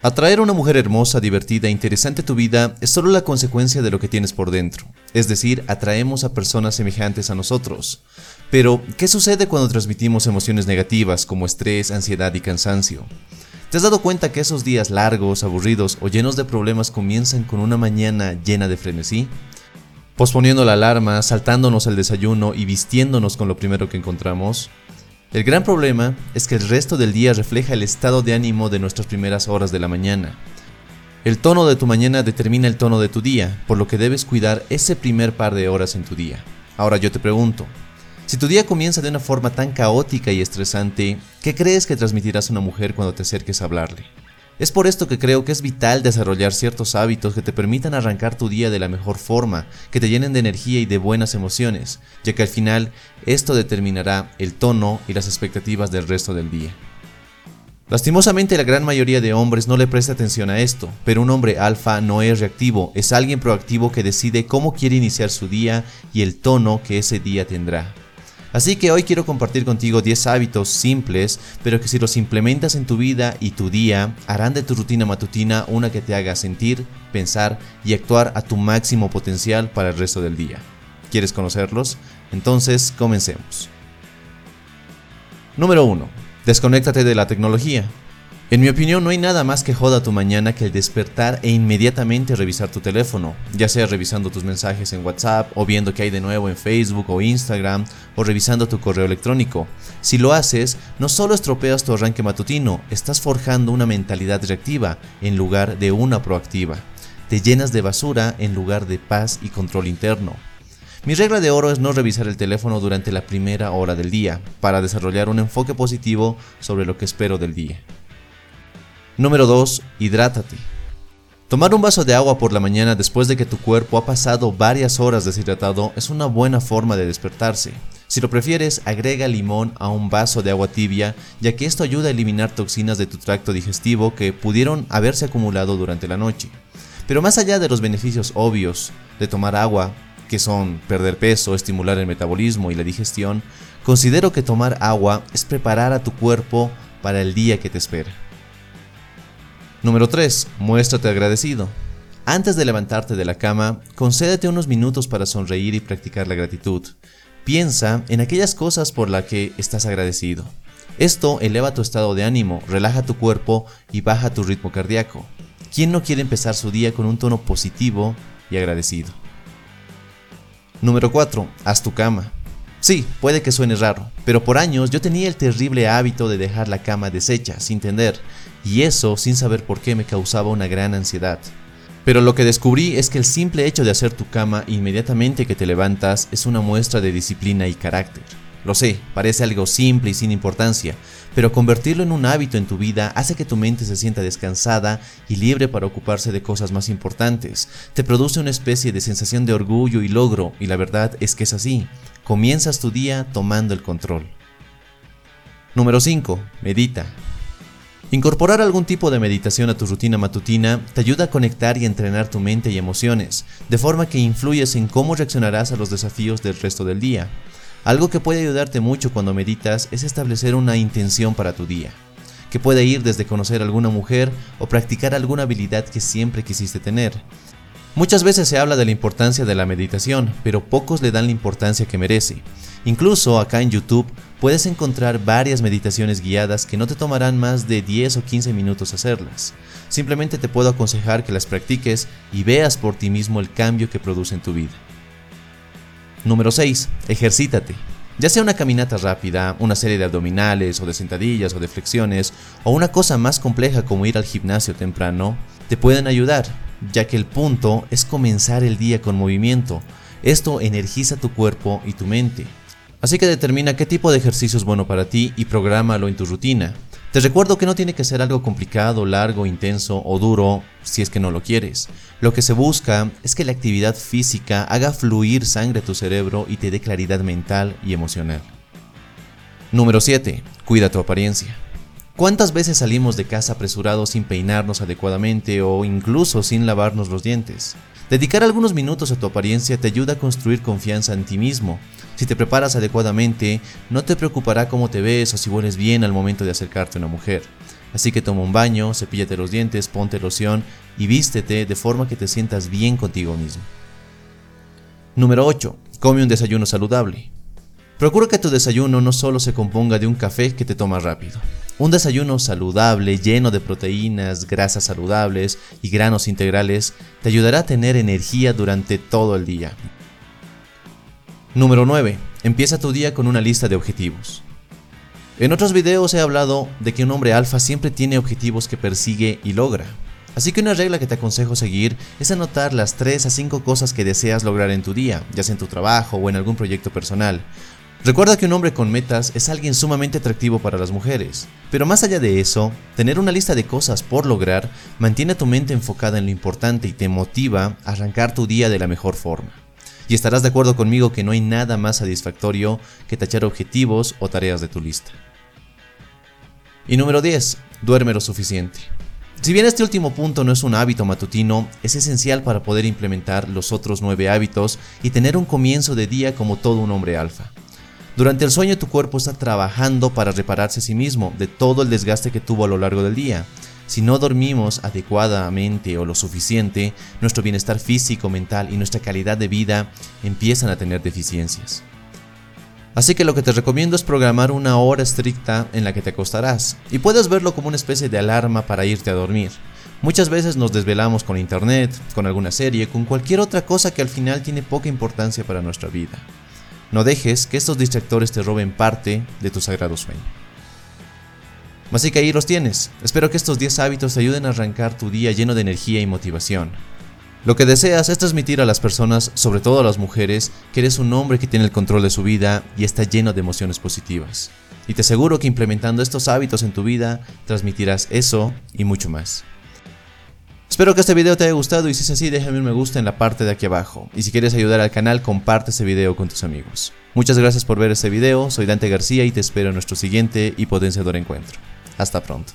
Atraer a una mujer hermosa, divertida e interesante a tu vida es solo la consecuencia de lo que tienes por dentro. Es decir, atraemos a personas semejantes a nosotros. Pero, ¿qué sucede cuando transmitimos emociones negativas como estrés, ansiedad y cansancio? ¿Te has dado cuenta que esos días largos, aburridos o llenos de problemas comienzan con una mañana llena de frenesí? Posponiendo la alarma, saltándonos el desayuno y vistiéndonos con lo primero que encontramos, el gran problema es que el resto del día refleja el estado de ánimo de nuestras primeras horas de la mañana. El tono de tu mañana determina el tono de tu día, por lo que debes cuidar ese primer par de horas en tu día. Ahora yo te pregunto, si tu día comienza de una forma tan caótica y estresante, ¿qué crees que transmitirás a una mujer cuando te acerques a hablarle? Es por esto que creo que es vital desarrollar ciertos hábitos que te permitan arrancar tu día de la mejor forma, que te llenen de energía y de buenas emociones, ya que al final esto determinará el tono y las expectativas del resto del día. Lastimosamente la gran mayoría de hombres no le presta atención a esto, pero un hombre alfa no es reactivo, es alguien proactivo que decide cómo quiere iniciar su día y el tono que ese día tendrá. Así que hoy quiero compartir contigo 10 hábitos simples, pero que si los implementas en tu vida y tu día, harán de tu rutina matutina una que te haga sentir, pensar y actuar a tu máximo potencial para el resto del día. ¿Quieres conocerlos? Entonces, comencemos. Número 1. Desconéctate de la tecnología. En mi opinión, no hay nada más que joda tu mañana que el despertar e inmediatamente revisar tu teléfono, ya sea revisando tus mensajes en WhatsApp o viendo qué hay de nuevo en Facebook o Instagram o revisando tu correo electrónico. Si lo haces, no solo estropeas tu arranque matutino, estás forjando una mentalidad reactiva en lugar de una proactiva. Te llenas de basura en lugar de paz y control interno. Mi regla de oro es no revisar el teléfono durante la primera hora del día, para desarrollar un enfoque positivo sobre lo que espero del día. Número 2. Hidrátate. Tomar un vaso de agua por la mañana después de que tu cuerpo ha pasado varias horas deshidratado es una buena forma de despertarse. Si lo prefieres, agrega limón a un vaso de agua tibia, ya que esto ayuda a eliminar toxinas de tu tracto digestivo que pudieron haberse acumulado durante la noche. Pero más allá de los beneficios obvios de tomar agua, que son perder peso, estimular el metabolismo y la digestión, considero que tomar agua es preparar a tu cuerpo para el día que te espera. Número 3. Muéstrate agradecido. Antes de levantarte de la cama, concédete unos minutos para sonreír y practicar la gratitud. Piensa en aquellas cosas por las que estás agradecido. Esto eleva tu estado de ánimo, relaja tu cuerpo y baja tu ritmo cardíaco. ¿Quién no quiere empezar su día con un tono positivo y agradecido? Número 4. Haz tu cama. Sí, puede que suene raro, pero por años yo tenía el terrible hábito de dejar la cama deshecha, sin tender, y eso sin saber por qué me causaba una gran ansiedad. Pero lo que descubrí es que el simple hecho de hacer tu cama inmediatamente que te levantas es una muestra de disciplina y carácter. Lo sé, parece algo simple y sin importancia, pero convertirlo en un hábito en tu vida hace que tu mente se sienta descansada y libre para ocuparse de cosas más importantes. Te produce una especie de sensación de orgullo y logro, y la verdad es que es así. Comienzas tu día tomando el control. Número 5. Medita. Incorporar algún tipo de meditación a tu rutina matutina te ayuda a conectar y entrenar tu mente y emociones, de forma que influyes en cómo reaccionarás a los desafíos del resto del día. Algo que puede ayudarte mucho cuando meditas es establecer una intención para tu día, que puede ir desde conocer a alguna mujer o practicar alguna habilidad que siempre quisiste tener. Muchas veces se habla de la importancia de la meditación, pero pocos le dan la importancia que merece. Incluso acá en YouTube puedes encontrar varias meditaciones guiadas que no te tomarán más de 10 o 15 minutos hacerlas. Simplemente te puedo aconsejar que las practiques y veas por ti mismo el cambio que produce en tu vida. Número 6. Ejercítate. Ya sea una caminata rápida, una serie de abdominales o de sentadillas o de flexiones, o una cosa más compleja como ir al gimnasio temprano, te pueden ayudar, ya que el punto es comenzar el día con movimiento. Esto energiza tu cuerpo y tu mente. Así que determina qué tipo de ejercicio es bueno para ti y prográmalo en tu rutina. Te recuerdo que no tiene que ser algo complicado, largo, intenso o duro si es que no lo quieres. Lo que se busca es que la actividad física haga fluir sangre a tu cerebro y te dé claridad mental y emocional. Número 7. Cuida tu apariencia. ¿Cuántas veces salimos de casa apresurados sin peinarnos adecuadamente o incluso sin lavarnos los dientes? Dedicar algunos minutos a tu apariencia te ayuda a construir confianza en ti mismo. Si te preparas adecuadamente, no te preocupará cómo te ves o si hueles bien al momento de acercarte a una mujer. Así que toma un baño, cepíllate los dientes, ponte loción y vístete de forma que te sientas bien contigo mismo. Número 8. Come un desayuno saludable. Procura que tu desayuno no solo se componga de un café que te tomas rápido. Un desayuno saludable, lleno de proteínas, grasas saludables y granos integrales, te ayudará a tener energía durante todo el día. Número 9. Empieza tu día con una lista de objetivos. En otros videos he hablado de que un hombre alfa siempre tiene objetivos que persigue y logra. Así que una regla que te aconsejo seguir es anotar las 3 a 5 cosas que deseas lograr en tu día, ya sea en tu trabajo o en algún proyecto personal. Recuerda que un hombre con metas es alguien sumamente atractivo para las mujeres, pero más allá de eso, tener una lista de cosas por lograr mantiene tu mente enfocada en lo importante y te motiva a arrancar tu día de la mejor forma. Y estarás de acuerdo conmigo que no hay nada más satisfactorio que tachar objetivos o tareas de tu lista. Y número 10. Duerme lo suficiente. Si bien este último punto no es un hábito matutino, es esencial para poder implementar los otros 9 hábitos y tener un comienzo de día como todo un hombre alfa. Durante el sueño tu cuerpo está trabajando para repararse a sí mismo de todo el desgaste que tuvo a lo largo del día. Si no dormimos adecuadamente o lo suficiente, nuestro bienestar físico, mental y nuestra calidad de vida empiezan a tener deficiencias. Así que lo que te recomiendo es programar una hora estricta en la que te acostarás, y puedes verlo como una especie de alarma para irte a dormir. Muchas veces nos desvelamos con internet, con alguna serie, con cualquier otra cosa que al final tiene poca importancia para nuestra vida. No dejes que estos distractores te roben parte de tu sagrado sueño. Así que ahí los tienes. Espero que estos 10 hábitos te ayuden a arrancar tu día lleno de energía y motivación. Lo que deseas es transmitir a las personas, sobre todo a las mujeres, que eres un hombre que tiene el control de su vida y está lleno de emociones positivas. Y te aseguro que implementando estos hábitos en tu vida, transmitirás eso y mucho más. Espero que este video te haya gustado y si es así déjame un me gusta en la parte de aquí abajo. Y si quieres ayudar al canal comparte este video con tus amigos. Muchas gracias por ver este video, soy Dante García y te espero en nuestro siguiente y potenciador encuentro. Hasta pronto.